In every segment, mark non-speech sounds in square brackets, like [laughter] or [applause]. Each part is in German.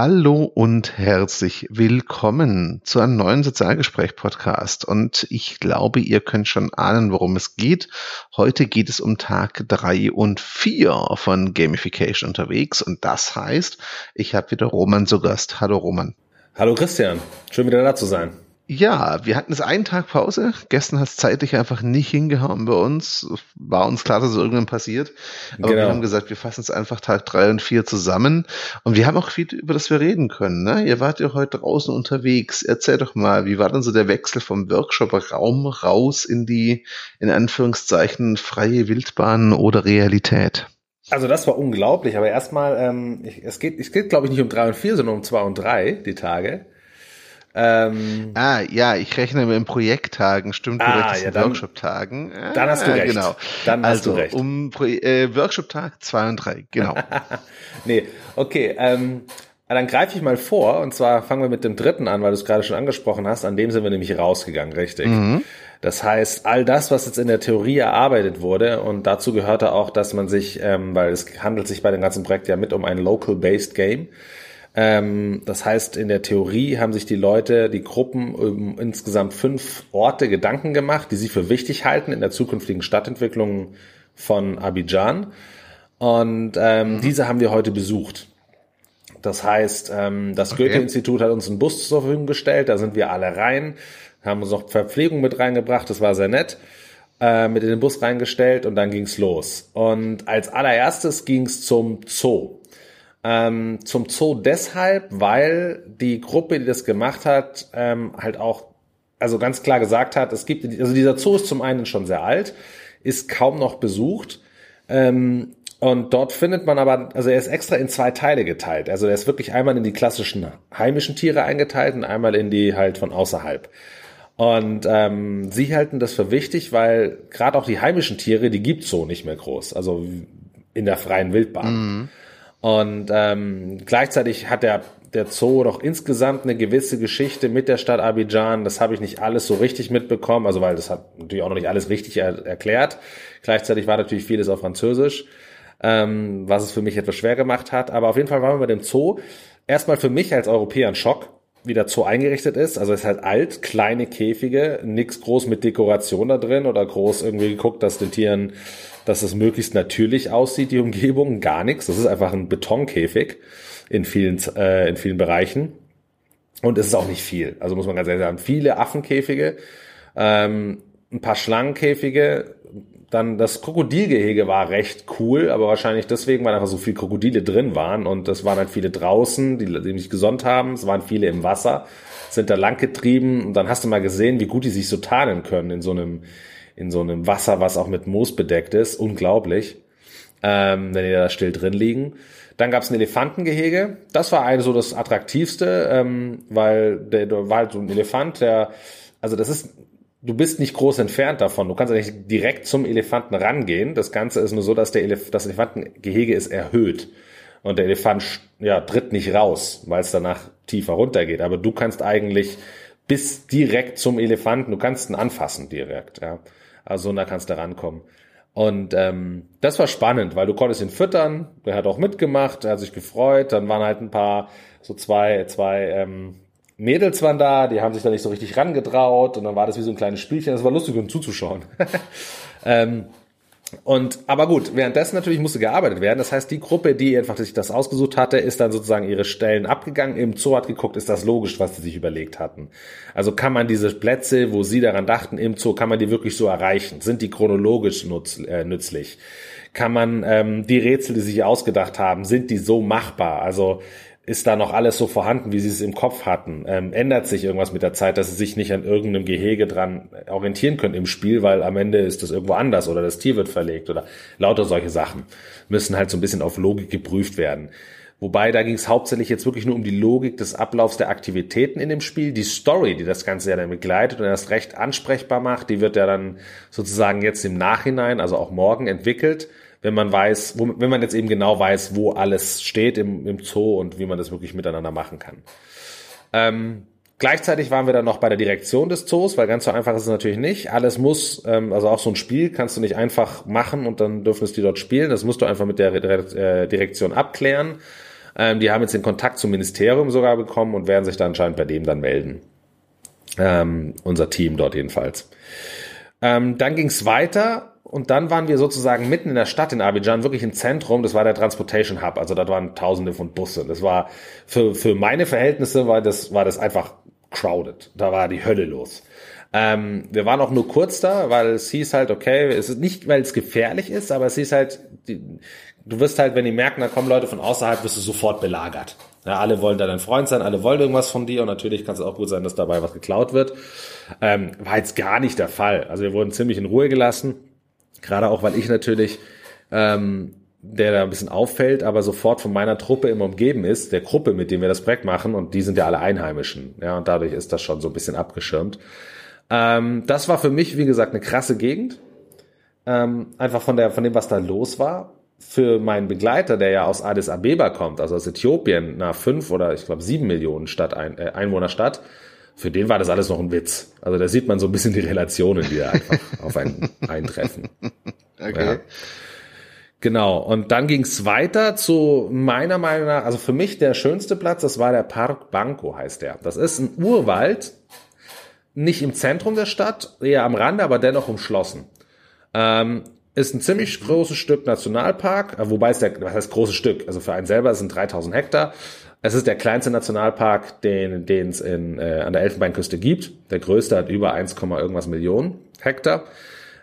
Hallo und herzlich willkommen zu einem neuen Sozialgespräch-Podcast. Und ich glaube, ihr könnt schon ahnen, worum es geht. Heute geht es um Tag drei und vier von Gamification unterwegs. Und das heißt, ich habe wieder Roman zu Gast. Hallo Roman. Hallo Christian, schön wieder da zu sein. Ja, wir hatten jetzt einen Tag Pause. Gestern hat es zeitlich einfach nicht hingehauen bei uns. War uns klar, dass es irgendwann passiert. Aber genau. wir haben gesagt, wir fassen es einfach Tag drei und vier zusammen. Und wir haben auch viel, über das wir reden können. Ne? Ihr wart ja heute draußen unterwegs. Erzähl doch mal, wie war denn so der Wechsel vom Workshop-Raum raus in die, in Anführungszeichen, freie Wildbahn oder Realität? Also das war unglaublich, aber erstmal, ähm, es geht, es geht glaube ich nicht um drei und vier, sondern um zwei und drei, die Tage. Ähm, ah, ja, ich rechne mit Projekttagen, stimmt ah, ja, Workshop-Tagen. Ah, dann hast du recht. Genau. Dann hast also, du recht. um äh, Workshop-Tag 2 und 3, genau. [laughs] nee, okay. Ähm, dann greife ich mal vor, und zwar fangen wir mit dem dritten an, weil du es gerade schon angesprochen hast, an dem sind wir nämlich rausgegangen, richtig. Mhm. Das heißt, all das, was jetzt in der Theorie erarbeitet wurde, und dazu gehörte auch, dass man sich, ähm, weil es handelt sich bei dem ganzen Projekt ja mit um ein Local-Based Game, ähm, das heißt, in der Theorie haben sich die Leute, die Gruppen um insgesamt fünf Orte Gedanken gemacht, die sie für wichtig halten in der zukünftigen Stadtentwicklung von Abidjan. Und ähm, mhm. diese haben wir heute besucht. Das heißt, ähm, das okay. Goethe-Institut hat uns einen Bus zur Verfügung gestellt, da sind wir alle rein, haben uns noch Verpflegung mit reingebracht, das war sehr nett, äh, mit in den Bus reingestellt und dann ging's los. Und als allererstes ging's zum Zoo. Ähm, zum Zoo deshalb, weil die Gruppe, die das gemacht hat, ähm, halt auch, also ganz klar gesagt hat, es gibt, also dieser Zoo ist zum einen schon sehr alt, ist kaum noch besucht. Ähm, und dort findet man aber, also er ist extra in zwei Teile geteilt. Also er ist wirklich einmal in die klassischen heimischen Tiere eingeteilt und einmal in die halt von außerhalb. Und ähm, sie halten das für wichtig, weil gerade auch die heimischen Tiere, die gibt's so nicht mehr groß. Also in der freien Wildbahn. Mhm. Und ähm, gleichzeitig hat der, der Zoo doch insgesamt eine gewisse Geschichte mit der Stadt Abidjan. Das habe ich nicht alles so richtig mitbekommen, also weil das hat natürlich auch noch nicht alles richtig er erklärt. Gleichzeitig war natürlich vieles auf Französisch, ähm, was es für mich etwas schwer gemacht hat. Aber auf jeden Fall waren wir bei dem Zoo. Erstmal für mich als Europäer ein Schock, wie der Zoo eingerichtet ist. Also ist halt alt, kleine Käfige, nix groß mit Dekoration da drin oder groß irgendwie geguckt, dass den Tieren dass es möglichst natürlich aussieht, die Umgebung, gar nichts. Das ist einfach ein Betonkäfig in vielen, äh, in vielen Bereichen. Und es ist auch nicht viel. Also muss man ganz ehrlich sagen, viele Affenkäfige, ähm, ein paar Schlangenkäfige, dann das Krokodilgehege war recht cool, aber wahrscheinlich deswegen, weil einfach so viele Krokodile drin waren und es waren halt viele draußen, die, die mich gesonnt haben, es waren viele im Wasser, sind da lang getrieben und dann hast du mal gesehen, wie gut die sich so tarnen können in so einem in so einem Wasser, was auch mit Moos bedeckt ist. Unglaublich, ähm, wenn die da still drin liegen. Dann gab es ein Elefantengehege. Das war eigentlich so das Attraktivste, ähm, weil der, der war halt so ein Elefant, der, also das ist, du bist nicht groß entfernt davon. Du kannst nicht direkt zum Elefanten rangehen. Das Ganze ist nur so, dass der Elef das Elefantengehege ist erhöht. Und der Elefant ja, tritt nicht raus, weil es danach tiefer runtergeht. Aber du kannst eigentlich bis direkt zum Elefanten, du kannst ihn anfassen direkt, ja. Also da kannst du rankommen. Und ähm, das war spannend, weil du konntest ihn füttern, der hat auch mitgemacht, er hat sich gefreut, dann waren halt ein paar, so zwei, zwei ähm, Mädels waren da, die haben sich da nicht so richtig rangetraut und dann war das wie so ein kleines Spielchen, das war lustig, um zuzuschauen. [laughs] ähm, und aber gut, währenddessen natürlich musste gearbeitet werden. Das heißt, die Gruppe, die einfach sich das ausgesucht hatte, ist dann sozusagen ihre Stellen abgegangen. Im Zoo hat geguckt, ist das logisch, was sie sich überlegt hatten. Also kann man diese Plätze, wo sie daran dachten, im Zoo, kann man die wirklich so erreichen? Sind die chronologisch nutz, äh, nützlich? Kann man ähm, die Rätsel, die sie sich ausgedacht haben, sind die so machbar? Also ist da noch alles so vorhanden, wie sie es im Kopf hatten? Ähm, ändert sich irgendwas mit der Zeit, dass sie sich nicht an irgendeinem Gehege dran orientieren können im Spiel, weil am Ende ist das irgendwo anders oder das Tier wird verlegt oder lauter solche Sachen müssen halt so ein bisschen auf Logik geprüft werden. Wobei da ging es hauptsächlich jetzt wirklich nur um die Logik des Ablaufs der Aktivitäten in dem Spiel. Die Story, die das Ganze ja dann begleitet und erst recht ansprechbar macht, die wird ja dann sozusagen jetzt im Nachhinein, also auch morgen entwickelt wenn man weiß, wo, wenn man jetzt eben genau weiß, wo alles steht im, im Zoo und wie man das wirklich miteinander machen kann. Ähm, Gleichzeitig waren wir dann noch bei der Direktion des Zoos, weil ganz so einfach ist es natürlich nicht. Alles muss, ähm, also auch so ein Spiel kannst du nicht einfach machen und dann dürfen es die dort spielen. Das musst du einfach mit der äh, Direktion abklären. Ähm, die haben jetzt den Kontakt zum Ministerium sogar bekommen und werden sich dann anscheinend bei dem dann melden. Ähm, unser Team dort jedenfalls. Ähm, dann ging es weiter und dann waren wir sozusagen mitten in der Stadt in Abidjan, wirklich im Zentrum. Das war der Transportation Hub. Also da waren Tausende von Busse. Das war für, für meine Verhältnisse war das, war das einfach crowded. Da war die Hölle los. Ähm, wir waren auch nur kurz da, weil es hieß halt, okay, es ist nicht, weil es gefährlich ist, aber es hieß halt, die, du wirst halt, wenn die merken, da kommen Leute von außerhalb, wirst du sofort belagert. Ja, alle wollen da dein Freund sein, alle wollen irgendwas von dir und natürlich kann es auch gut sein, dass dabei was geklaut wird. Ähm, war jetzt gar nicht der Fall. Also wir wurden ziemlich in Ruhe gelassen, gerade auch, weil ich natürlich ähm, der da ein bisschen auffällt, aber sofort von meiner Truppe immer umgeben ist, der Gruppe, mit dem wir das Projekt machen, und die sind ja alle Einheimischen. Ja, und dadurch ist das schon so ein bisschen abgeschirmt. Ähm, das war für mich, wie gesagt, eine krasse Gegend. Ähm, einfach von der, von dem, was da los war. Für meinen Begleiter, der ja aus Addis Abeba kommt, also aus Äthiopien, nach fünf oder ich glaube sieben Millionen Stadt, ein, äh, Einwohnerstadt, für den war das alles noch ein Witz. Also da sieht man so ein bisschen die Relationen, die da einfach [laughs] auf einen eintreffen. Okay. Ja. Genau, und dann ging es weiter zu meiner Meinung nach, also für mich der schönste Platz, das war der Park Banco, heißt der. Das ist ein Urwald, nicht im Zentrum der Stadt, eher am Rande, aber dennoch umschlossen. Ähm, ist ein ziemlich großes Stück Nationalpark, äh, wobei es der, was heißt großes Stück? Also für einen selber sind 3000 Hektar. Es ist der kleinste Nationalpark, den den es in, äh, an der Elfenbeinküste gibt. Der größte hat über 1, irgendwas Millionen Hektar.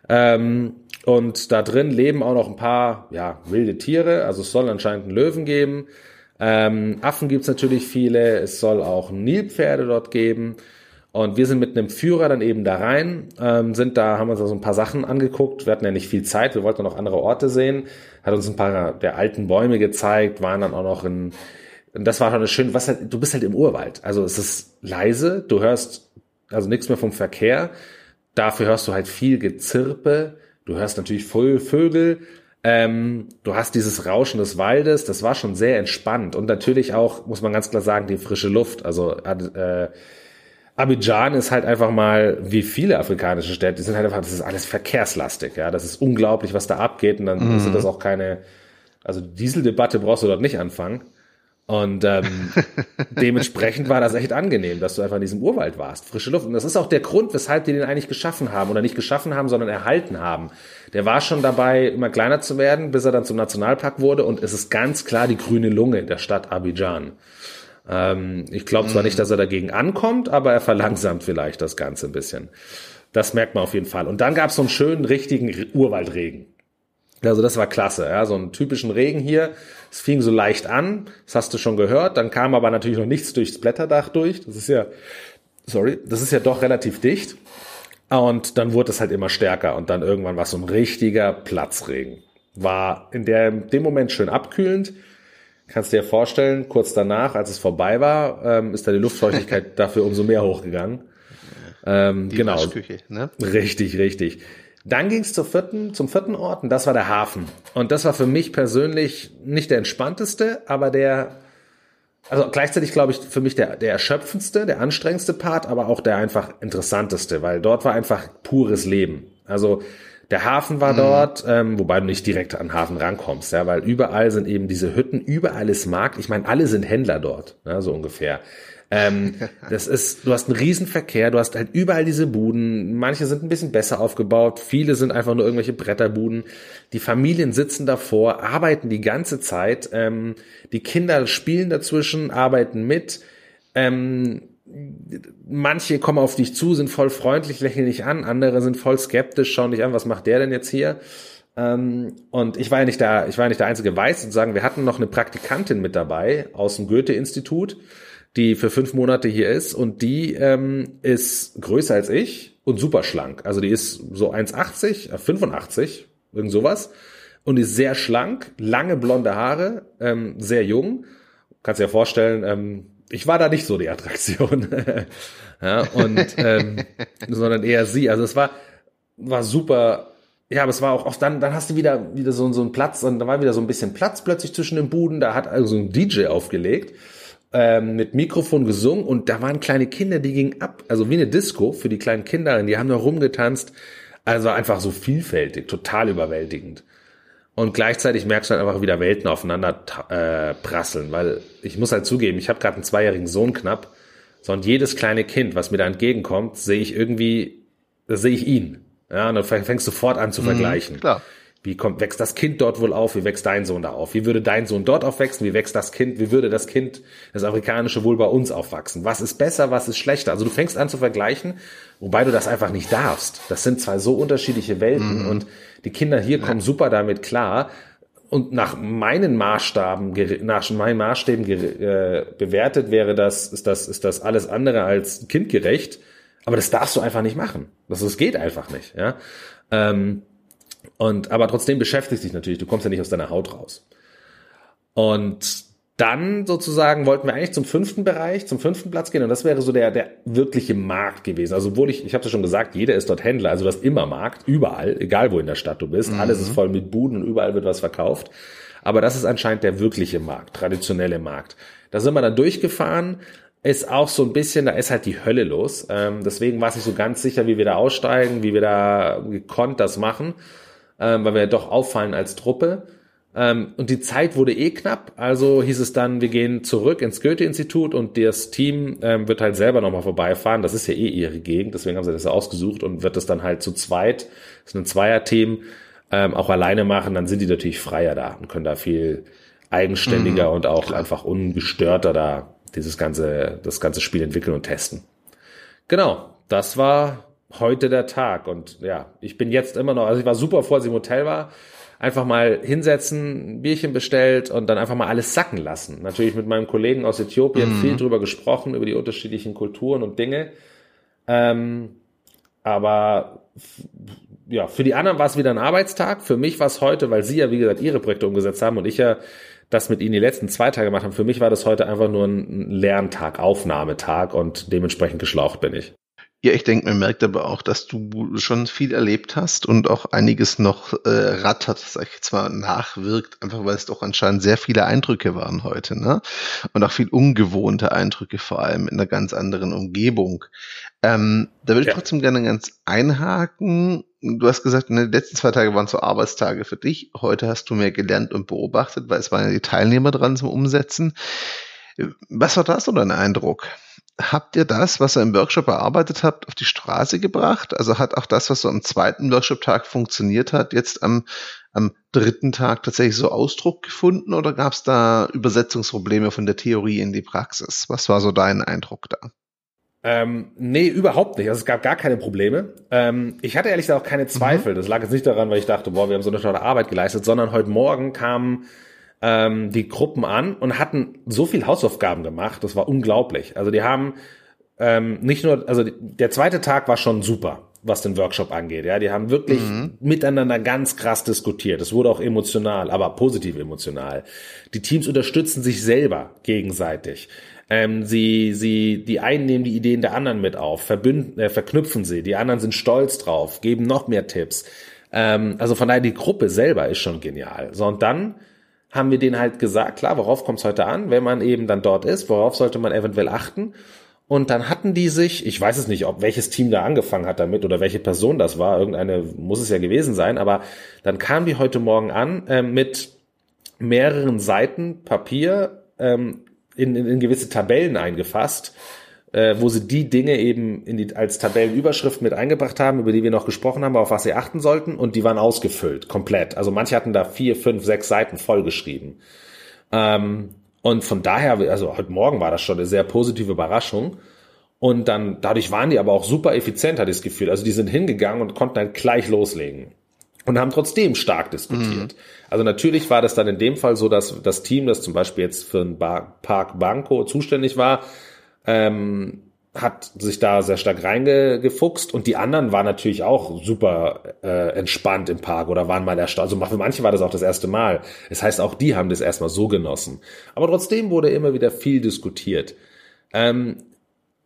Ähm, und da drin leben auch noch ein paar ja, wilde Tiere. Also es soll anscheinend einen Löwen geben. Ähm, Affen gibt's natürlich viele. Es soll auch Nilpferde dort geben. Und wir sind mit einem Führer dann eben da rein, ähm, sind da, haben uns da so ein paar Sachen angeguckt. Wir hatten ja nicht viel Zeit, wir wollten noch andere Orte sehen. Hat uns ein paar der alten Bäume gezeigt, waren dann auch noch in, das war schon eine schön, was halt, du bist halt im Urwald. Also es ist leise, du hörst also nichts mehr vom Verkehr. Dafür hörst du halt viel Gezirpe. Du hörst natürlich voll Vögel. Ähm, du hast dieses Rauschen des Waldes. Das war schon sehr entspannt. Und natürlich auch, muss man ganz klar sagen, die frische Luft. Also äh, Abidjan ist halt einfach mal, wie viele afrikanische Städte, die sind halt einfach, das ist alles verkehrslastig, ja. Das ist unglaublich, was da abgeht und dann mhm. ist das auch keine, also Dieseldebatte brauchst du dort nicht anfangen. Und ähm, [laughs] dementsprechend war das echt angenehm, dass du einfach in diesem Urwald warst, frische Luft. Und das ist auch der Grund, weshalb die den eigentlich geschaffen haben oder nicht geschaffen haben, sondern erhalten haben. Der war schon dabei, immer kleiner zu werden, bis er dann zum Nationalpark wurde. Und es ist ganz klar die grüne Lunge der Stadt Abidjan. Ähm, ich glaube zwar nicht, dass er dagegen ankommt, aber er verlangsamt vielleicht das Ganze ein bisschen. Das merkt man auf jeden Fall. Und dann gab es so einen schönen, richtigen Urwaldregen. Also das war klasse, ja, so einen typischen Regen hier. Es fing so leicht an, das hast du schon gehört. Dann kam aber natürlich noch nichts durchs Blätterdach durch. Das ist ja, sorry, das ist ja doch relativ dicht. Und dann wurde es halt immer stärker und dann irgendwann war es so ein richtiger Platzregen. War in, der, in dem Moment schön abkühlend Kannst dir vorstellen, kurz danach, als es vorbei war, ähm, ist da die Luftfeuchtigkeit [laughs] dafür umso mehr hochgegangen. Ähm, die genau. Ne? Richtig, richtig. Dann ging es zur vierten, zum vierten Ort und das war der Hafen. Und das war für mich persönlich nicht der entspannteste, aber der, also gleichzeitig glaube ich für mich der, der erschöpfendste, der anstrengendste Part, aber auch der einfach interessanteste, weil dort war einfach pures Leben. Also der Hafen war mhm. dort, ähm, wobei du nicht direkt an den Hafen rankommst, ja, weil überall sind eben diese Hütten, überall ist Markt. Ich meine, alle sind Händler dort, ja, so ungefähr. Ähm, [laughs] das ist, du hast einen Riesenverkehr, du hast halt überall diese Buden. Manche sind ein bisschen besser aufgebaut, viele sind einfach nur irgendwelche Bretterbuden. Die Familien sitzen davor, arbeiten die ganze Zeit. Ähm, die Kinder spielen dazwischen, arbeiten mit. Ähm, manche kommen auf dich zu, sind voll freundlich, lächeln dich an, andere sind voll skeptisch, schauen dich an, was macht der denn jetzt hier? Ähm, und ich war ja nicht da, ich war ja nicht der einzige Weiß sozusagen. Wir hatten noch eine Praktikantin mit dabei aus dem Goethe-Institut, die für fünf Monate hier ist und die ähm, ist größer als ich und super schlank. Also die ist so 1,80, äh, 85, irgend sowas. Und ist sehr schlank, lange blonde Haare, ähm, sehr jung. Kannst dir ja vorstellen, ähm, ich war da nicht so die Attraktion. [laughs] ja, und ähm, [laughs] sondern eher sie. Also es war, war super. Ja, aber es war auch, auch dann, dann hast du wieder, wieder so, so einen Platz, und da war wieder so ein bisschen Platz plötzlich zwischen den Buden. Da hat also ein DJ aufgelegt, ähm, mit Mikrofon gesungen und da waren kleine Kinder, die gingen ab. Also wie eine Disco für die kleinen Kinder, die haben da rumgetanzt. Also einfach so vielfältig, total überwältigend. Und gleichzeitig merkst du halt einfach wieder Welten aufeinander äh, prasseln, weil ich muss halt zugeben, ich habe gerade einen zweijährigen Sohn knapp, so und jedes kleine Kind, was mir da entgegenkommt, sehe ich irgendwie, da sehe ich ihn. Ja, und dann fängst du sofort an zu mhm, vergleichen. Klar. Wie kommt, wächst das Kind dort wohl auf? Wie wächst dein Sohn da auf? Wie würde dein Sohn dort aufwachsen? Wie wächst das Kind? Wie würde das Kind, das afrikanische wohl bei uns aufwachsen? Was ist besser? Was ist schlechter? Also du fängst an zu vergleichen, wobei du das einfach nicht darfst. Das sind zwei so unterschiedliche Welten mhm. und die Kinder hier kommen super damit klar. Und nach meinen Maßstaben, nach meinen Maßstäben äh, bewertet wäre das, ist das, ist das alles andere als kindgerecht. Aber das darfst du einfach nicht machen. Das, das geht einfach nicht, ja. Ähm, und, aber trotzdem beschäftigt sich natürlich, du kommst ja nicht aus deiner Haut raus. Und dann sozusagen wollten wir eigentlich zum fünften Bereich, zum fünften Platz gehen und das wäre so der, der wirkliche Markt gewesen. Also obwohl ich, ich habe ja schon gesagt, jeder ist dort Händler, also das immer Markt, überall, egal wo in der Stadt du bist, mhm. alles ist voll mit Buden und überall wird was verkauft. Aber das ist anscheinend der wirkliche Markt, traditionelle Markt. Da sind wir dann durchgefahren, ist auch so ein bisschen, da ist halt die Hölle los. Ähm, deswegen war es nicht so ganz sicher, wie wir da aussteigen, wie wir da gekonnt das machen ähm, weil wir ja doch auffallen als Truppe. Ähm, und die Zeit wurde eh knapp, also hieß es dann, wir gehen zurück ins Goethe-Institut und das Team ähm, wird halt selber nochmal vorbeifahren. Das ist ja eh ihre Gegend, deswegen haben sie das ja ausgesucht und wird das dann halt zu zweit, das ist ein Zweier-Team, ähm, auch alleine machen, dann sind die natürlich freier da und können da viel eigenständiger mhm, und auch klar. einfach ungestörter da dieses ganze, das ganze Spiel entwickeln und testen. Genau, das war heute der Tag. Und ja, ich bin jetzt immer noch, also ich war super froh, als ich im Hotel war. Einfach mal hinsetzen, ein Bierchen bestellt und dann einfach mal alles sacken lassen. Natürlich mit meinem Kollegen aus Äthiopien mhm. viel drüber gesprochen, über die unterschiedlichen Kulturen und Dinge. Ähm, aber ja, für die anderen war es wieder ein Arbeitstag. Für mich war es heute, weil sie ja, wie gesagt, ihre Projekte umgesetzt haben und ich ja das mit ihnen die letzten zwei Tage gemacht haben. Für mich war das heute einfach nur ein Lerntag, Aufnahmetag und dementsprechend geschlaucht bin ich. Ja, ich denke, man merkt aber auch, dass du schon viel erlebt hast und auch einiges noch äh, rattert, sag ich jetzt mal, nachwirkt, einfach weil es doch anscheinend sehr viele Eindrücke waren heute, ne? Und auch viel ungewohnte Eindrücke, vor allem in einer ganz anderen Umgebung. Ähm, da würde ich ja. trotzdem gerne ganz einhaken. Du hast gesagt, ne, die letzten zwei Tage waren so Arbeitstage für dich. Heute hast du mehr gelernt und beobachtet, weil es waren ja die Teilnehmer dran zum Umsetzen. Was war da so dein Eindruck? Habt ihr das, was ihr im Workshop erarbeitet habt, auf die Straße gebracht? Also hat auch das, was so am zweiten Workshop-Tag funktioniert hat, jetzt am, am dritten Tag tatsächlich so Ausdruck gefunden oder gab es da Übersetzungsprobleme von der Theorie in die Praxis? Was war so dein Eindruck da? Ähm, nee, überhaupt nicht. Also es gab gar keine Probleme. Ähm, ich hatte ehrlich gesagt auch keine Zweifel. Mhm. Das lag jetzt nicht daran, weil ich dachte, boah, wir haben so eine tolle Arbeit geleistet, sondern heute Morgen kamen ähm, die Gruppen an und hatten so viel Hausaufgaben gemacht, das war unglaublich. Also die haben ähm, nicht nur, also der zweite Tag war schon super, was den Workshop angeht. Ja, die haben wirklich mhm. miteinander ganz krass diskutiert. Es wurde auch emotional, aber positiv emotional. Die Teams unterstützen sich selber gegenseitig. Ähm, sie, sie, die einen nehmen die Ideen der anderen mit auf, verbünden, äh, verknüpfen sie. Die anderen sind stolz drauf, geben noch mehr Tipps. Ähm, also von daher die Gruppe selber ist schon genial. So und dann haben wir denen halt gesagt, klar, worauf kommt es heute an, wenn man eben dann dort ist, worauf sollte man eventuell achten? Und dann hatten die sich, ich weiß es nicht, ob welches Team da angefangen hat damit oder welche Person das war, irgendeine muss es ja gewesen sein, aber dann kamen die heute Morgen an äh, mit mehreren Seiten Papier ähm, in, in, in gewisse Tabellen eingefasst, äh, wo sie die Dinge eben in die, als Tabellenüberschrift mit eingebracht haben, über die wir noch gesprochen haben, auf was sie achten sollten, und die waren ausgefüllt, komplett. Also manche hatten da vier, fünf, sechs Seiten vollgeschrieben. Ähm, und von daher, also heute Morgen war das schon eine sehr positive Überraschung. Und dann, dadurch waren die aber auch super effizient, hatte ich das Gefühl. Also die sind hingegangen und konnten dann gleich loslegen. Und haben trotzdem stark diskutiert. Mhm. Also natürlich war das dann in dem Fall so, dass das Team, das zum Beispiel jetzt für den Park Banco zuständig war, ähm, hat sich da sehr stark reingefuchst und die anderen waren natürlich auch super äh, entspannt im Park oder waren mal erstaunt. Also für manche war das auch das erste Mal. Das heißt, auch die haben das erstmal so genossen. Aber trotzdem wurde immer wieder viel diskutiert. Ähm,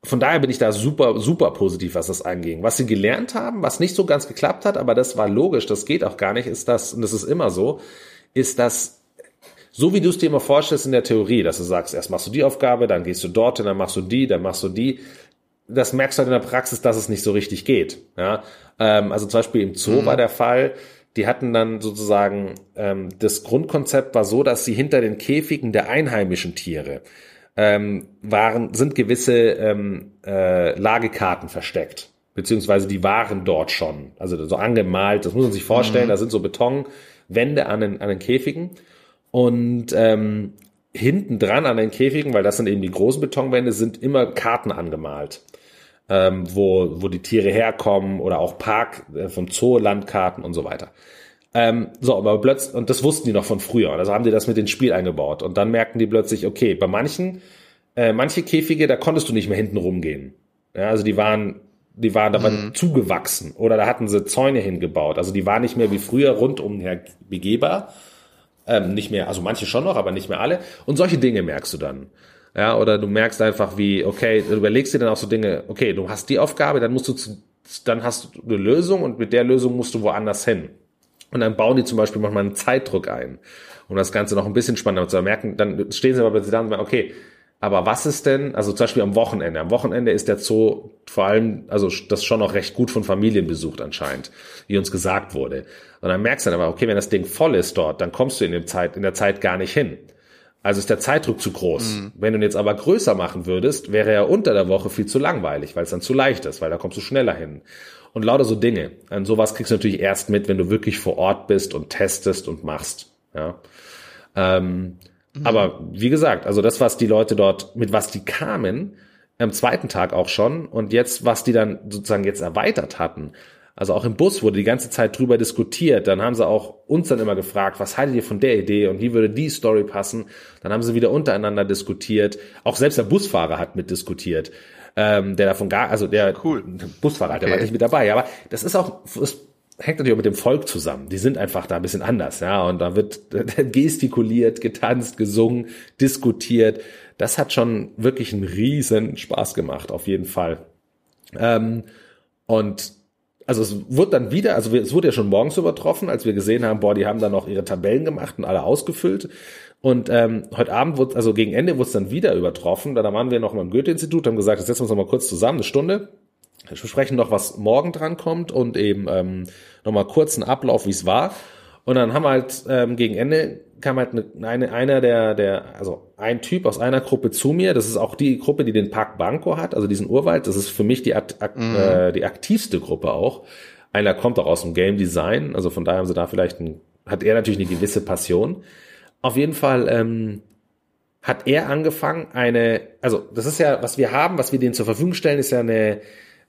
von daher bin ich da super, super positiv, was das anging. Was sie gelernt haben, was nicht so ganz geklappt hat, aber das war logisch, das geht auch gar nicht, ist das, und das ist immer so, ist, dass so wie du es dir immer vorstellst in der Theorie, dass du sagst, erst machst du die Aufgabe, dann gehst du dorthin, dann machst du die, dann machst du die. Das merkst du halt in der Praxis, dass es nicht so richtig geht. Ja? Ähm, also zum Beispiel im Zoo mhm. war der Fall, die hatten dann sozusagen, ähm, das Grundkonzept war so, dass sie hinter den Käfigen der einheimischen Tiere ähm, waren, sind gewisse ähm, äh, Lagekarten versteckt. Beziehungsweise die waren dort schon. Also so angemalt, das muss man sich vorstellen, mhm. da sind so Betonwände an den, an den Käfigen. Und ähm, hinten dran an den Käfigen, weil das sind eben die großen Betonwände, sind immer Karten angemalt. Ähm, wo, wo die Tiere herkommen oder auch Park äh, vom Zoo, Landkarten und so weiter. Ähm, so, aber plötzlich, und das wussten die noch von früher, also haben die das mit ins Spiel eingebaut. Und dann merkten die plötzlich, okay, bei manchen, äh, manche Käfige, da konntest du nicht mehr hinten rumgehen. Ja, also die waren, die waren da mhm. zugewachsen oder da hatten sie Zäune hingebaut. Also die waren nicht mehr wie früher rundum her begehbar. Ähm, nicht mehr, also manche schon noch, aber nicht mehr alle. Und solche Dinge merkst du dann. Ja, oder du merkst einfach wie, okay, du überlegst dir dann auch so Dinge, okay, du hast die Aufgabe, dann musst du, zu, dann hast du eine Lösung und mit der Lösung musst du woanders hin. Und dann bauen die zum Beispiel manchmal einen Zeitdruck ein, um das Ganze noch ein bisschen spannender zu merken. Dann stehen sie aber plötzlich da und sagen, okay, aber was ist denn, also zum Beispiel am Wochenende. Am Wochenende ist der Zoo vor allem, also das schon noch recht gut von Familien besucht anscheinend, wie uns gesagt wurde. Und dann merkst du dann aber, okay, wenn das Ding voll ist dort, dann kommst du in, dem Zeit, in der Zeit gar nicht hin. Also ist der Zeitdruck zu groß. Mhm. Wenn du ihn jetzt aber größer machen würdest, wäre er unter der Woche viel zu langweilig, weil es dann zu leicht ist, weil da kommst du schneller hin und lauter so Dinge. Und sowas kriegst du natürlich erst mit, wenn du wirklich vor Ort bist und testest und machst. Ja. Ähm, mhm. Aber wie gesagt, also das, was die Leute dort, mit was die kamen, am zweiten Tag auch schon und jetzt, was die dann sozusagen jetzt erweitert hatten. Also auch im Bus wurde die ganze Zeit drüber diskutiert. Dann haben sie auch uns dann immer gefragt, was haltet ihr von der Idee und wie würde die Story passen? Dann haben sie wieder untereinander diskutiert. Auch selbst der Busfahrer hat mitdiskutiert ähm, der davon gar, also der cool. Busfahrer, okay. der war nicht mit dabei. Aber das ist auch, das hängt natürlich auch mit dem Volk zusammen. Die sind einfach da ein bisschen anders, ja. Und da wird [laughs] gestikuliert, getanzt, gesungen, diskutiert. Das hat schon wirklich einen riesen Spaß gemacht, auf jeden Fall. Ähm, und also es wurde dann wieder, also es wurde ja schon morgens übertroffen, als wir gesehen haben, boah, die haben da noch ihre Tabellen gemacht und alle ausgefüllt. Und ähm, heute Abend wurde, also gegen Ende wurde es dann wieder übertroffen. Da waren wir noch mal im Goethe-Institut, haben gesagt, jetzt setzen wir uns noch mal kurz zusammen, eine Stunde. Wir besprechen noch, was morgen dran kommt und eben ähm, noch mal kurz einen Ablauf, wie es war. Und dann haben wir halt ähm, gegen Ende kam halt eine, eine, einer der, der, also ein Typ aus einer Gruppe zu mir. Das ist auch die Gruppe, die den Park Banco hat, also diesen Urwald. Das ist für mich die, ak mhm. äh, die aktivste Gruppe auch. Einer kommt auch aus dem Game Design, also von daher haben sie da vielleicht ein, hat er natürlich eine gewisse Passion. Auf jeden Fall ähm, hat er angefangen, eine, also das ist ja, was wir haben, was wir denen zur Verfügung stellen, ist ja eine,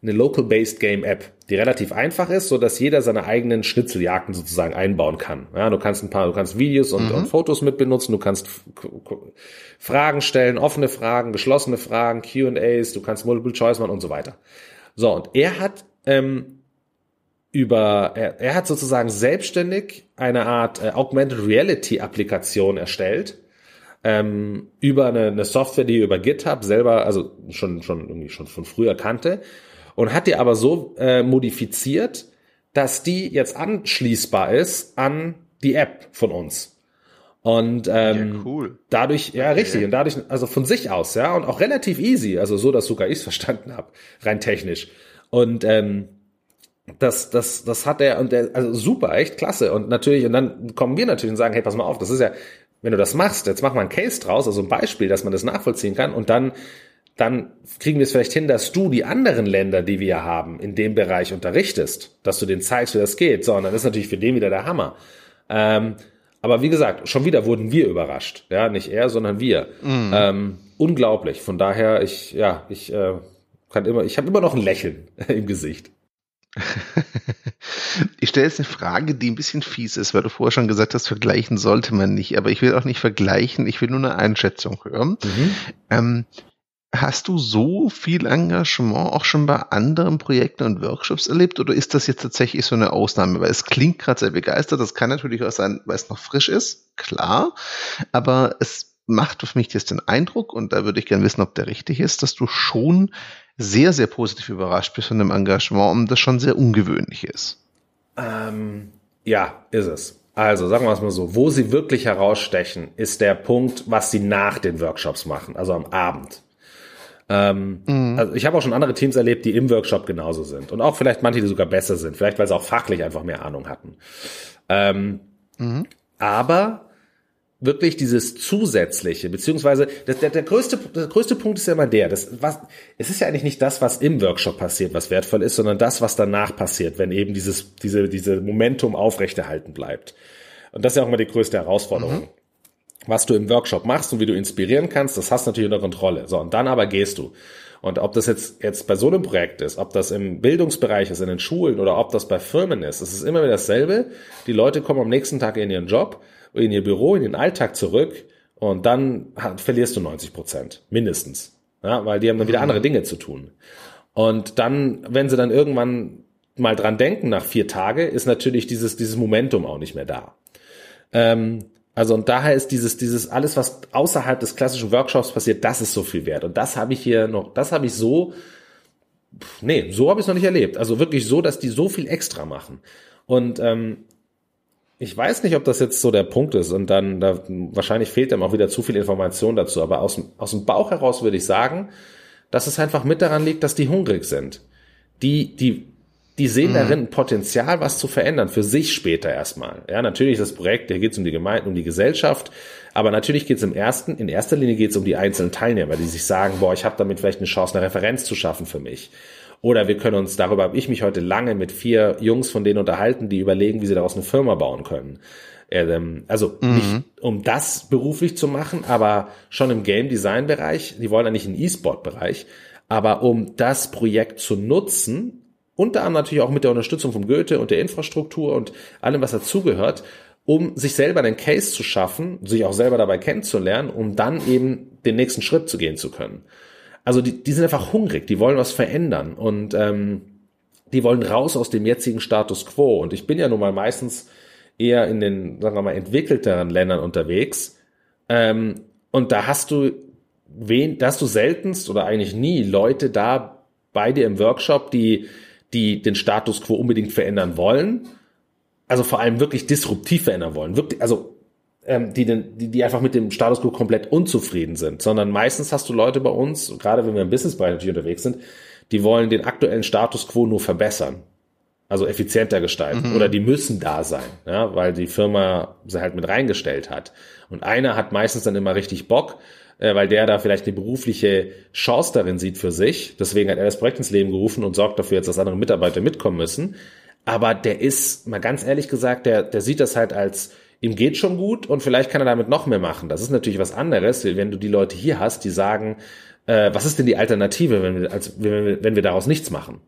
eine Local-Based Game App, die relativ einfach ist, so dass jeder seine eigenen Schnitzeljagden sozusagen einbauen kann. Ja, du kannst ein paar, du kannst Videos und, mhm. und Fotos mit benutzen, du kannst Fragen stellen, offene Fragen, geschlossene Fragen, Q&As, du kannst Multiple Choice machen und so weiter. So, und er hat ähm, über, er, er hat sozusagen selbstständig eine Art äh, Augmented Reality Applikation erstellt, ähm, über eine, eine Software, die er über GitHub selber, also schon, schon irgendwie schon von früher kannte, und hat die aber so äh, modifiziert, dass die jetzt anschließbar ist an die App von uns. Und ähm, ja, cool. dadurch, ja, okay. richtig, und dadurch, also von sich aus, ja, und auch relativ easy, also so, dass sogar ich es [laughs] verstanden habe, rein technisch. Und ähm, das, das, das hat er und der, also super, echt klasse. Und natürlich, und dann kommen wir natürlich und sagen, hey, pass mal auf, das ist ja, wenn du das machst, jetzt mach mal ein Case draus, also ein Beispiel, dass man das nachvollziehen kann und dann, dann kriegen wir es vielleicht hin, dass du die anderen Länder, die wir haben, in dem Bereich unterrichtest, dass du denen zeigst, wie das geht. So, und dann ist natürlich für den wieder der Hammer. Ähm, aber wie gesagt, schon wieder wurden wir überrascht. Ja, nicht er, sondern wir. Mm. Ähm, unglaublich. Von daher, ich, ja, ich äh, kann immer, ich habe immer noch ein Lächeln [laughs] im Gesicht. [laughs] Ich stelle jetzt eine Frage, die ein bisschen fies ist, weil du vorher schon gesagt hast, vergleichen sollte man nicht. Aber ich will auch nicht vergleichen, ich will nur eine Einschätzung hören. Mhm. Ähm, hast du so viel Engagement auch schon bei anderen Projekten und Workshops erlebt oder ist das jetzt tatsächlich so eine Ausnahme? Weil es klingt gerade sehr begeistert. Das kann natürlich auch sein, weil es noch frisch ist, klar. Aber es macht auf mich jetzt den Eindruck, und da würde ich gerne wissen, ob der richtig ist, dass du schon sehr, sehr positiv überrascht bist von dem Engagement und das schon sehr ungewöhnlich ist. Ähm, ja, ist es. Also sagen wir es mal so, wo sie wirklich herausstechen, ist der Punkt, was sie nach den Workshops machen, also am Abend. Ähm, mhm. Also ich habe auch schon andere Teams erlebt, die im Workshop genauso sind. Und auch vielleicht manche, die sogar besser sind. Vielleicht, weil sie auch fachlich einfach mehr Ahnung hatten. Ähm, mhm. Aber wirklich dieses zusätzliche, beziehungsweise das, der, der größte der größte Punkt ist ja immer der, das was es ist ja eigentlich nicht das, was im Workshop passiert, was wertvoll ist, sondern das, was danach passiert, wenn eben dieses diese diese Momentum aufrechterhalten bleibt. Und das ist ja auch immer die größte Herausforderung. Mhm. Was du im Workshop machst und wie du inspirieren kannst, das hast du natürlich unter Kontrolle. So und dann aber gehst du. Und ob das jetzt, jetzt bei so einem Projekt ist, ob das im Bildungsbereich ist, in den Schulen oder ob das bei Firmen ist, es ist immer wieder dasselbe. Die Leute kommen am nächsten Tag in ihren Job in ihr Büro, in den Alltag zurück und dann verlierst du 90 Prozent, mindestens. Ja, weil die haben dann wieder mhm. andere Dinge zu tun. Und dann, wenn sie dann irgendwann mal dran denken nach vier Tage, ist natürlich dieses, dieses Momentum auch nicht mehr da. Ähm, also und daher ist dieses, dieses alles, was außerhalb des klassischen Workshops passiert, das ist so viel wert. Und das habe ich hier noch, das habe ich so, nee, so habe ich es noch nicht erlebt. Also wirklich so, dass die so viel extra machen. Und ähm, ich weiß nicht, ob das jetzt so der Punkt ist und dann, da, wahrscheinlich fehlt einem auch wieder zu viel Information dazu, aber aus, aus dem Bauch heraus würde ich sagen, dass es einfach mit daran liegt, dass die hungrig sind. Die, die, die sehen mhm. darin Potenzial, was zu verändern, für sich später erstmal. Ja, natürlich ist das Projekt, hier geht es um die Gemeinde, um die Gesellschaft, aber natürlich geht es im ersten, in erster Linie geht es um die einzelnen Teilnehmer, die sich sagen, boah, ich habe damit vielleicht eine Chance, eine Referenz zu schaffen für mich. Oder wir können uns, darüber habe ich mich heute lange mit vier Jungs von denen unterhalten, die überlegen, wie sie daraus eine Firma bauen können. Ähm, also mhm. nicht um das beruflich zu machen, aber schon im Game Design Bereich. Die wollen eigentlich einen E-Sport Bereich. Aber um das Projekt zu nutzen, unter anderem natürlich auch mit der Unterstützung vom Goethe und der Infrastruktur und allem, was dazugehört, um sich selber einen Case zu schaffen, sich auch selber dabei kennenzulernen, um dann eben den nächsten Schritt zu gehen zu können also die, die sind einfach hungrig, die wollen was verändern und ähm, die wollen raus aus dem jetzigen Status quo. Und ich bin ja nun mal meistens eher in den, sagen wir mal, entwickelteren Ländern unterwegs. Ähm, und da hast du wen, da hast du seltenst oder eigentlich nie Leute da bei dir im Workshop, die, die den Status quo unbedingt verändern wollen. Also vor allem wirklich disruptiv verändern wollen. Wirklich, also ähm, die, den, die, die einfach mit dem Status quo komplett unzufrieden sind, sondern meistens hast du Leute bei uns, gerade wenn wir im Businessbereich natürlich unterwegs sind, die wollen den aktuellen Status quo nur verbessern. Also effizienter gestalten. Mhm. Oder die müssen da sein, ja, weil die Firma sie halt mit reingestellt hat. Und einer hat meistens dann immer richtig Bock, äh, weil der da vielleicht eine berufliche Chance darin sieht für sich. Deswegen hat er das Projekt ins Leben gerufen und sorgt dafür jetzt, dass andere Mitarbeiter mitkommen müssen. Aber der ist, mal ganz ehrlich gesagt, der, der sieht das halt als ihm geht schon gut und vielleicht kann er damit noch mehr machen. Das ist natürlich was anderes, wenn du die Leute hier hast, die sagen, äh, was ist denn die Alternative, wenn wir, als, wenn wir, wenn wir daraus nichts machen?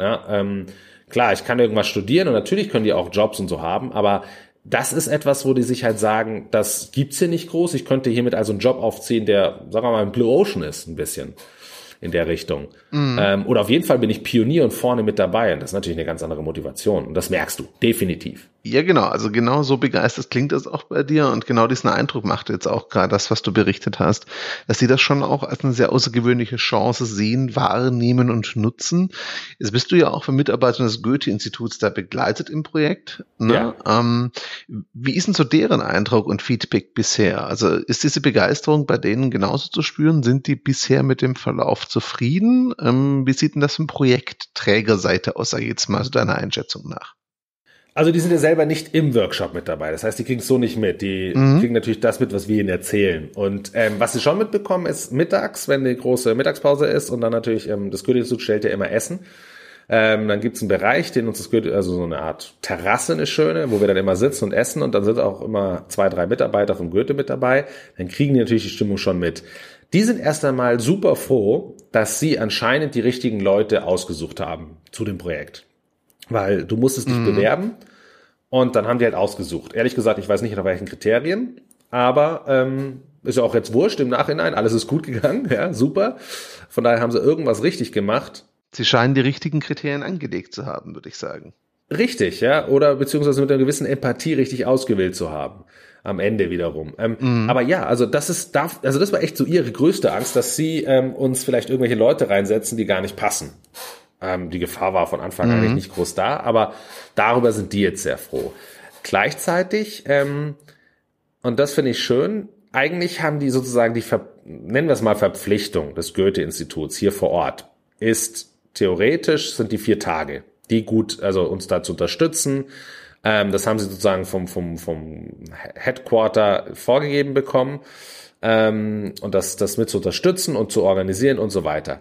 Ja, ähm, klar, ich kann irgendwas studieren und natürlich können die auch Jobs und so haben, aber das ist etwas, wo die sich halt sagen, das gibt's hier nicht groß. Ich könnte hiermit also einen Job aufziehen, der, sagen wir mal, ein Blue Ocean ist, ein bisschen in der Richtung. Mhm. Ähm, oder auf jeden Fall bin ich Pionier und vorne mit dabei. Und das ist natürlich eine ganz andere Motivation. Und das merkst du, definitiv. Ja, genau. Also genau so begeistert klingt das auch bei dir. Und genau diesen Eindruck macht jetzt auch gerade das, was du berichtet hast, dass sie das schon auch als eine sehr außergewöhnliche Chance sehen, wahrnehmen und nutzen. Jetzt bist du ja auch für Mitarbeiter des Goethe-Instituts da begleitet im Projekt. Ne? Ja. Ähm, wie ist denn so deren Eindruck und Feedback bisher? Also ist diese Begeisterung bei denen genauso zu spüren? Sind die bisher mit dem Verlauf zufrieden? Ähm, wie sieht denn das von Projektträgerseite aus, sag ich jetzt mal, so deiner Einschätzung nach? Also die sind ja selber nicht im Workshop mit dabei. Das heißt, die kriegen es so nicht mit. Die mhm. kriegen natürlich das mit, was wir ihnen erzählen. Und ähm, was sie schon mitbekommen, ist mittags, wenn die große Mittagspause ist und dann natürlich, ähm, das Goethe-Institut stellt ja immer Essen. Ähm, dann gibt's einen Bereich, den uns das Goethe, also so eine Art Terrasse, eine schöne, wo wir dann immer sitzen und essen und dann sind auch immer zwei, drei Mitarbeiter vom Goethe mit dabei. Dann kriegen die natürlich die Stimmung schon mit. Die sind erst einmal super froh, dass sie anscheinend die richtigen Leute ausgesucht haben zu dem Projekt. Weil du musstest dich mhm. bewerben und dann haben die halt ausgesucht. Ehrlich gesagt, ich weiß nicht nach welchen Kriterien, aber ähm, ist ja auch jetzt wurscht im Nachhinein, alles ist gut gegangen, [laughs] ja, super. Von daher haben sie irgendwas richtig gemacht. Sie scheinen die richtigen Kriterien angelegt zu haben, würde ich sagen. Richtig, ja, oder beziehungsweise mit einer gewissen Empathie richtig ausgewählt zu haben am Ende wiederum. Ähm, mhm. Aber ja, also das ist, darf, also das war echt so ihre größte Angst, dass sie ähm, uns vielleicht irgendwelche Leute reinsetzen, die gar nicht passen. Ähm, die Gefahr war von Anfang an mhm. eigentlich nicht groß da, aber darüber sind die jetzt sehr froh. Gleichzeitig, ähm, und das finde ich schön, eigentlich haben die sozusagen die, Ver nennen wir es mal Verpflichtung des Goethe-Instituts hier vor Ort, ist theoretisch sind die vier Tage, die gut, also uns da zu unterstützen. Ähm, das haben sie sozusagen vom, vom, vom Headquarter vorgegeben bekommen ähm, und das, das mit zu unterstützen und zu organisieren und so weiter.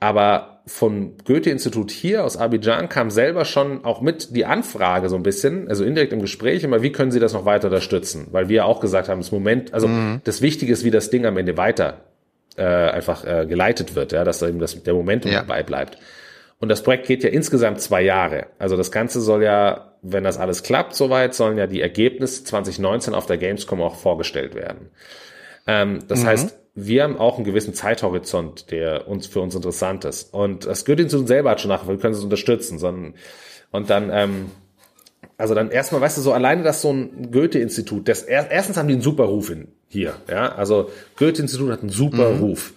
Aber vom Goethe-Institut hier aus Abidjan kam selber schon auch mit die Anfrage so ein bisschen, also indirekt im Gespräch immer, wie können Sie das noch weiter unterstützen? Weil wir auch gesagt haben, das Moment, also mhm. das Wichtige ist, wie das Ding am Ende weiter äh, einfach äh, geleitet wird, ja, dass eben das, der Momentum ja. dabei bleibt. Und das Projekt geht ja insgesamt zwei Jahre. Also das Ganze soll ja, wenn das alles klappt soweit, sollen ja die Ergebnisse 2019 auf der Gamescom auch vorgestellt werden. Ähm, das mhm. heißt, wir haben auch einen gewissen Zeithorizont, der uns für uns interessant ist. Und das Goethe-Institut selber hat schon nach, wir können es unterstützen, sondern und dann, ähm, also dann erstmal, weißt du, so alleine, dass so ein Goethe-Institut, das erstens haben die einen super Ruf in, hier, ja, also Goethe-Institut hat einen super mhm. Ruf.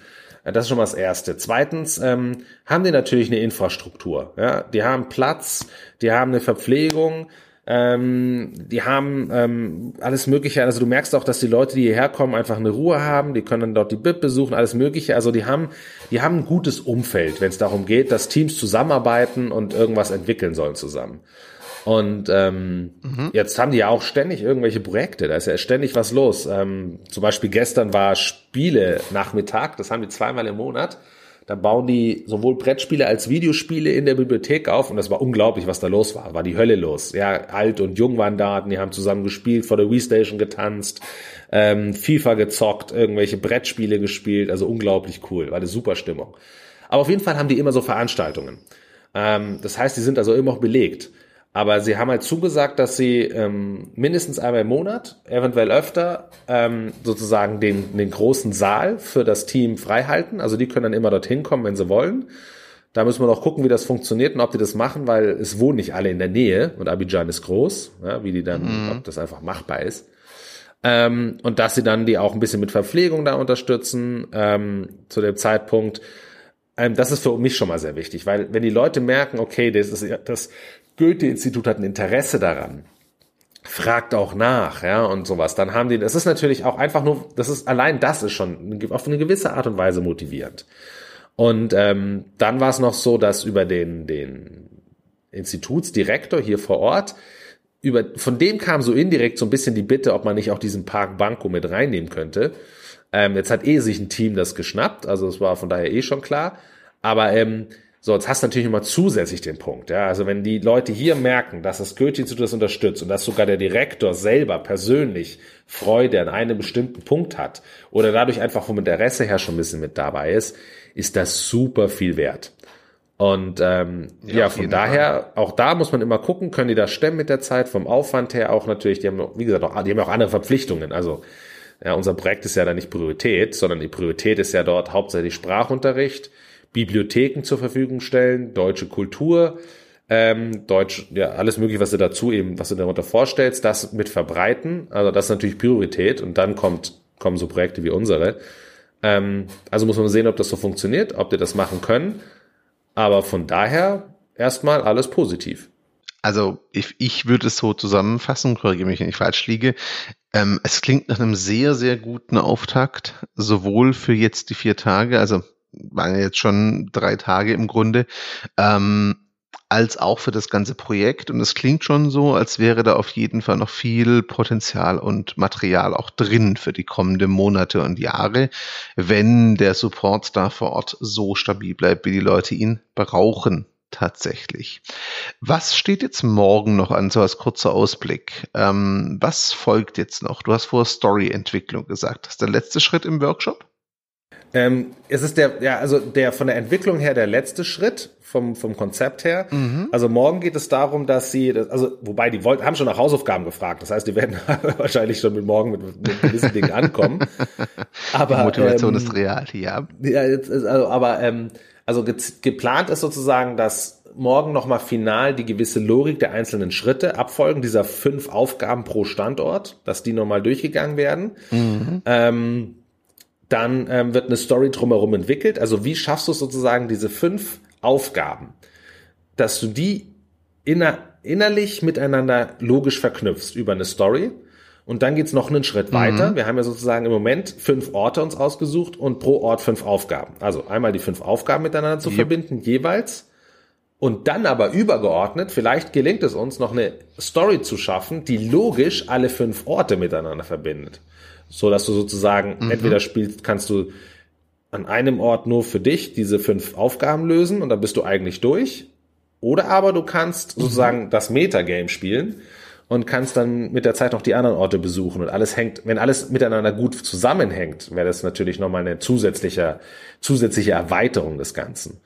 Das ist schon mal das Erste. Zweitens ähm, haben die natürlich eine Infrastruktur. Ja? Die haben Platz, die haben eine Verpflegung, ähm, die haben ähm, alles Mögliche. Also du merkst auch, dass die Leute, die hierher kommen, einfach eine Ruhe haben. Die können dann dort die BIP besuchen, alles Mögliche. Also die haben, die haben ein gutes Umfeld, wenn es darum geht, dass Teams zusammenarbeiten und irgendwas entwickeln sollen zusammen. Und ähm, mhm. jetzt haben die ja auch ständig irgendwelche Projekte. Da ist ja ständig was los. Ähm, zum Beispiel gestern war Spiele Nachmittag. Das haben die zweimal im Monat. Da bauen die sowohl Brettspiele als Videospiele in der Bibliothek auf und das war unglaublich, was da los war. War die Hölle los. Ja, alt und jung waren da, die haben zusammen gespielt, vor der Wii Station getanzt, ähm, FIFA gezockt, irgendwelche Brettspiele gespielt, also unglaublich cool, war eine super Stimmung. Aber auf jeden Fall haben die immer so Veranstaltungen. Ähm, das heißt, die sind also immer noch belegt. Aber sie haben halt zugesagt, dass sie ähm, mindestens einmal im Monat, eventuell öfter, ähm, sozusagen den, den großen Saal für das Team freihalten. Also die können dann immer dorthin kommen, wenn sie wollen. Da müssen wir noch gucken, wie das funktioniert und ob die das machen, weil es wohnen nicht alle in der Nähe und Abidjan ist groß, ja, wie die dann, mhm. ob das einfach machbar ist. Ähm, und dass sie dann die auch ein bisschen mit Verpflegung da unterstützen ähm, zu dem Zeitpunkt. Ähm, das ist für mich schon mal sehr wichtig, weil wenn die Leute merken, okay, das ist das Goethe-Institut hat ein Interesse daran, fragt auch nach, ja, und sowas, dann haben die, das ist natürlich auch einfach nur, das ist, allein das ist schon auf eine gewisse Art und Weise motivierend. Und ähm, dann war es noch so, dass über den, den Institutsdirektor hier vor Ort, über, von dem kam so indirekt so ein bisschen die Bitte, ob man nicht auch diesen Park Banco mit reinnehmen könnte. Ähm, jetzt hat eh sich ein Team das geschnappt, also es war von daher eh schon klar. Aber ähm, so, jetzt hast du natürlich immer zusätzlich den Punkt. Ja? Also wenn die Leute hier merken, dass das Goethe-Institut das unterstützt und dass sogar der Direktor selber persönlich Freude an einem bestimmten Punkt hat oder dadurch einfach vom Interesse her schon ein bisschen mit dabei ist, ist das super viel wert. Und ähm, ja, ja von daher, Fall. auch da muss man immer gucken, können die das stemmen mit der Zeit, vom Aufwand her auch natürlich, die haben, wie gesagt, auch, die haben auch andere Verpflichtungen. Also ja, unser Projekt ist ja da nicht Priorität, sondern die Priorität ist ja dort hauptsächlich Sprachunterricht, Bibliotheken zur Verfügung stellen, deutsche Kultur, ähm, Deutsch, ja, alles mögliche, was du dazu eben, was du darunter vorstellst, das mit verbreiten. Also das ist natürlich Priorität und dann kommt, kommen so Projekte wie unsere. Ähm, also muss man sehen, ob das so funktioniert, ob die das machen können. Aber von daher erstmal alles positiv. Also ich, ich würde es so zusammenfassen, korrigiere mich, wenn ich falsch liege. Ähm, es klingt nach einem sehr, sehr guten Auftakt, sowohl für jetzt die vier Tage, also waren ja jetzt schon drei Tage im Grunde, ähm, als auch für das ganze Projekt. Und es klingt schon so, als wäre da auf jeden Fall noch viel Potenzial und Material auch drin für die kommenden Monate und Jahre, wenn der Support da vor Ort so stabil bleibt, wie die Leute ihn brauchen tatsächlich. Was steht jetzt morgen noch an, so als kurzer Ausblick? Ähm, was folgt jetzt noch? Du hast vor Story-Entwicklung gesagt. Das ist der letzte Schritt im Workshop? Ähm, es ist der, ja, also der von der Entwicklung her der letzte Schritt vom, vom Konzept her. Mhm. Also morgen geht es darum, dass sie, also wobei die wollten, haben schon nach Hausaufgaben gefragt. Das heißt, die werden [laughs] wahrscheinlich schon mit morgen mit, mit gewissen Dingen ankommen. [laughs] Aber die Motivation ähm, ist real, ja. Ja, also, aber ähm, also ge geplant ist sozusagen, dass morgen nochmal final die gewisse Logik der einzelnen Schritte abfolgen, dieser fünf Aufgaben pro Standort, dass die nochmal durchgegangen werden. Mhm. Ähm, dann ähm, wird eine Story drumherum entwickelt. Also wie schaffst du sozusagen diese fünf Aufgaben, dass du die inner, innerlich miteinander logisch verknüpfst über eine Story Und dann geht's noch einen Schritt mhm. weiter. Wir haben ja sozusagen im Moment fünf Orte uns ausgesucht und pro Ort fünf Aufgaben. Also einmal die fünf Aufgaben miteinander zu yep. verbinden, jeweils. Und dann aber übergeordnet, vielleicht gelingt es uns, noch eine Story zu schaffen, die logisch alle fünf Orte miteinander verbindet. So dass du sozusagen mhm. entweder spielst, kannst du an einem Ort nur für dich diese fünf Aufgaben lösen und dann bist du eigentlich durch. Oder aber du kannst mhm. sozusagen das Metagame spielen und kannst dann mit der Zeit noch die anderen Orte besuchen und alles hängt, wenn alles miteinander gut zusammenhängt, wäre das natürlich nochmal eine zusätzliche, zusätzliche Erweiterung des Ganzen.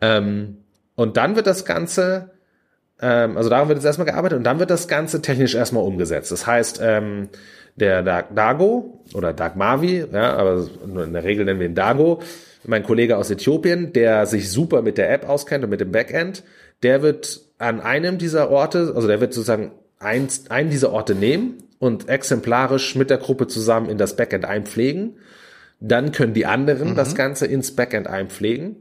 Ähm, und dann wird das Ganze, ähm, also daran wird jetzt erstmal gearbeitet und dann wird das Ganze technisch erstmal umgesetzt. Das heißt, ähm, der Dago oder Dagmavi, ja, aber in der Regel nennen wir ihn Dago, mein Kollege aus Äthiopien, der sich super mit der App auskennt und mit dem Backend, der wird an einem dieser Orte, also der wird sozusagen eins, einen dieser Orte nehmen und exemplarisch mit der Gruppe zusammen in das Backend einpflegen. Dann können die anderen mhm. das Ganze ins Backend einpflegen,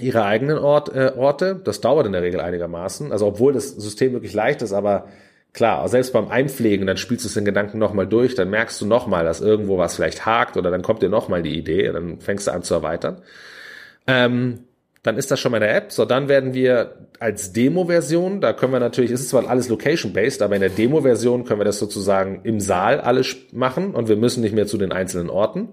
ihre eigenen Ort, äh, Orte. Das dauert in der Regel einigermaßen. Also obwohl das System wirklich leicht ist, aber klar, selbst beim Einpflegen, dann spielst du es den Gedanken nochmal durch, dann merkst du nochmal, dass irgendwo was vielleicht hakt oder dann kommt dir nochmal die Idee, dann fängst du an zu erweitern. Ähm, dann ist das schon mal in der App. So, dann werden wir als Demo-Version, da können wir natürlich, es ist zwar alles location-based, aber in der Demo-Version können wir das sozusagen im Saal alles machen und wir müssen nicht mehr zu den einzelnen Orten.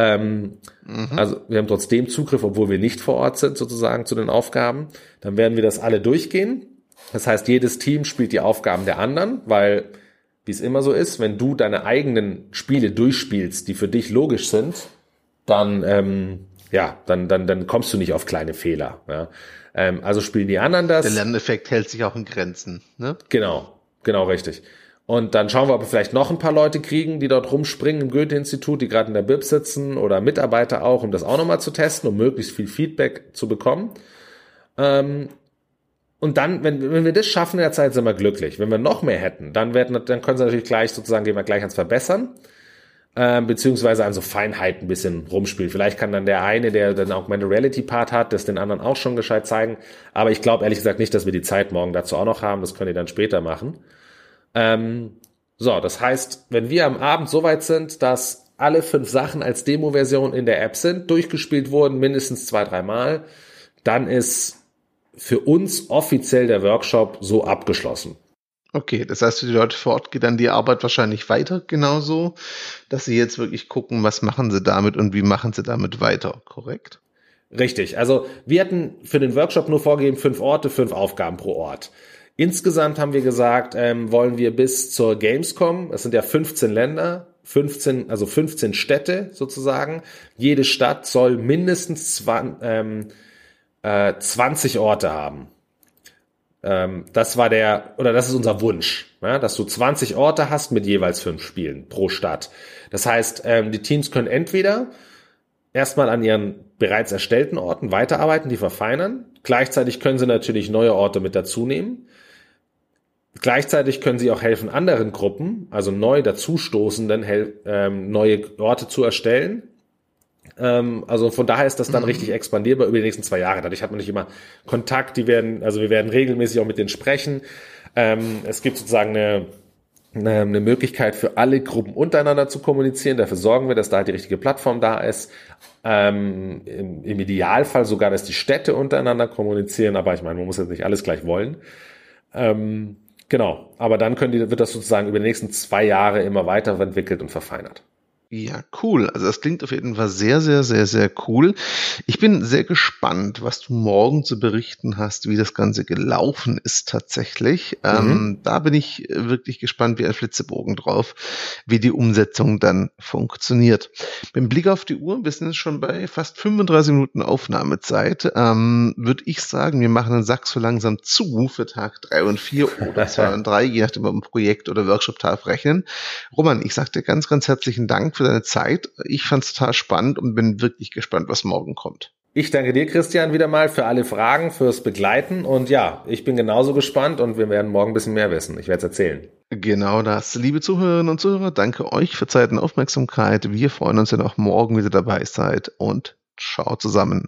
Ähm, mhm. Also wir haben trotzdem Zugriff, obwohl wir nicht vor Ort sind, sozusagen zu den Aufgaben. Dann werden wir das alle durchgehen. Das heißt, jedes Team spielt die Aufgaben der anderen, weil, wie es immer so ist, wenn du deine eigenen Spiele durchspielst, die für dich logisch sind, dann ähm, ja, dann, dann, dann kommst du nicht auf kleine Fehler. Ja. Ähm, also spielen die anderen das. Der Lerneffekt hält sich auch in Grenzen. Ne? Genau, genau richtig. Und dann schauen wir, ob wir vielleicht noch ein paar Leute kriegen, die dort rumspringen im Goethe-Institut, die gerade in der BIP sitzen oder Mitarbeiter auch, um das auch nochmal zu testen, um möglichst viel Feedback zu bekommen. Ähm, und dann, wenn, wenn wir das schaffen in der Zeit, sind wir glücklich. Wenn wir noch mehr hätten, dann werden, dann können sie natürlich gleich sozusagen, gehen wir gleich ans Verbessern ähm, beziehungsweise an so Feinheiten ein bisschen rumspielen. Vielleicht kann dann der eine, der dann auch meine Reality-Part hat, das den anderen auch schon gescheit zeigen. Aber ich glaube ehrlich gesagt nicht, dass wir die Zeit morgen dazu auch noch haben. Das können die dann später machen. Ähm, so, das heißt, wenn wir am Abend so weit sind, dass alle fünf Sachen als Demo-Version in der App sind, durchgespielt wurden, mindestens zwei, dreimal, dann ist für uns offiziell der Workshop so abgeschlossen. Okay, das heißt, für die Leute vor Ort geht dann die Arbeit wahrscheinlich weiter genauso, dass sie jetzt wirklich gucken, was machen sie damit und wie machen sie damit weiter, korrekt? Richtig. Also wir hatten für den Workshop nur vorgegeben, fünf Orte, fünf Aufgaben pro Ort. Insgesamt haben wir gesagt, ähm, wollen wir bis zur Gamescom, es sind ja 15 Länder, 15, also 15 Städte sozusagen. Jede Stadt soll mindestens 20, ähm, äh, 20 Orte haben. Ähm, das war der, oder das ist unser Wunsch, ja, dass du 20 Orte hast mit jeweils fünf Spielen pro Stadt. Das heißt, ähm, die Teams können entweder erstmal an ihren bereits erstellten Orten weiterarbeiten, die verfeinern. Gleichzeitig können sie natürlich neue Orte mit dazu nehmen. Gleichzeitig können sie auch helfen, anderen Gruppen, also neu dazustoßenden, ähm, neue Orte zu erstellen ähm, also von daher ist das dann mhm. richtig expandierbar über die nächsten zwei Jahre. Dadurch hat man nicht immer Kontakt, die werden, also wir werden regelmäßig auch mit denen sprechen. Ähm, es gibt sozusagen eine, eine, eine Möglichkeit für alle Gruppen untereinander zu kommunizieren. Dafür sorgen wir, dass da die richtige Plattform da ist. Ähm, im, im, Idealfall sogar, dass die Städte untereinander kommunizieren, aber ich meine, man muss jetzt nicht alles gleich wollen. Ähm, genau, aber dann können die, wird das sozusagen über die nächsten zwei Jahre immer weiterentwickelt und verfeinert. Ja, cool. Also das klingt auf jeden Fall sehr, sehr, sehr, sehr cool. Ich bin sehr gespannt, was du morgen zu berichten hast, wie das Ganze gelaufen ist tatsächlich. Mhm. Ähm, da bin ich wirklich gespannt wie ein Flitzebogen drauf, wie die Umsetzung dann funktioniert. Mit Blick auf die Uhr, wir sind jetzt schon bei fast 35 Minuten Aufnahmezeit, ähm, würde ich sagen, wir machen den Sack so langsam zu für Tag drei und vier [laughs] oder zwei und drei, je nachdem, ob wir ein Projekt oder Workshop-Tag rechnen. Roman, ich sag dir ganz, ganz herzlichen Dank für deine Zeit. Ich fand es total spannend und bin wirklich gespannt, was morgen kommt. Ich danke dir, Christian, wieder mal für alle Fragen, fürs Begleiten. Und ja, ich bin genauso gespannt und wir werden morgen ein bisschen mehr wissen. Ich werde es erzählen. Genau das. Liebe Zuhörerinnen und Zuhörer, danke euch für Zeit und Aufmerksamkeit. Wir freuen uns, wenn ihr auch morgen wieder dabei seid und ciao zusammen.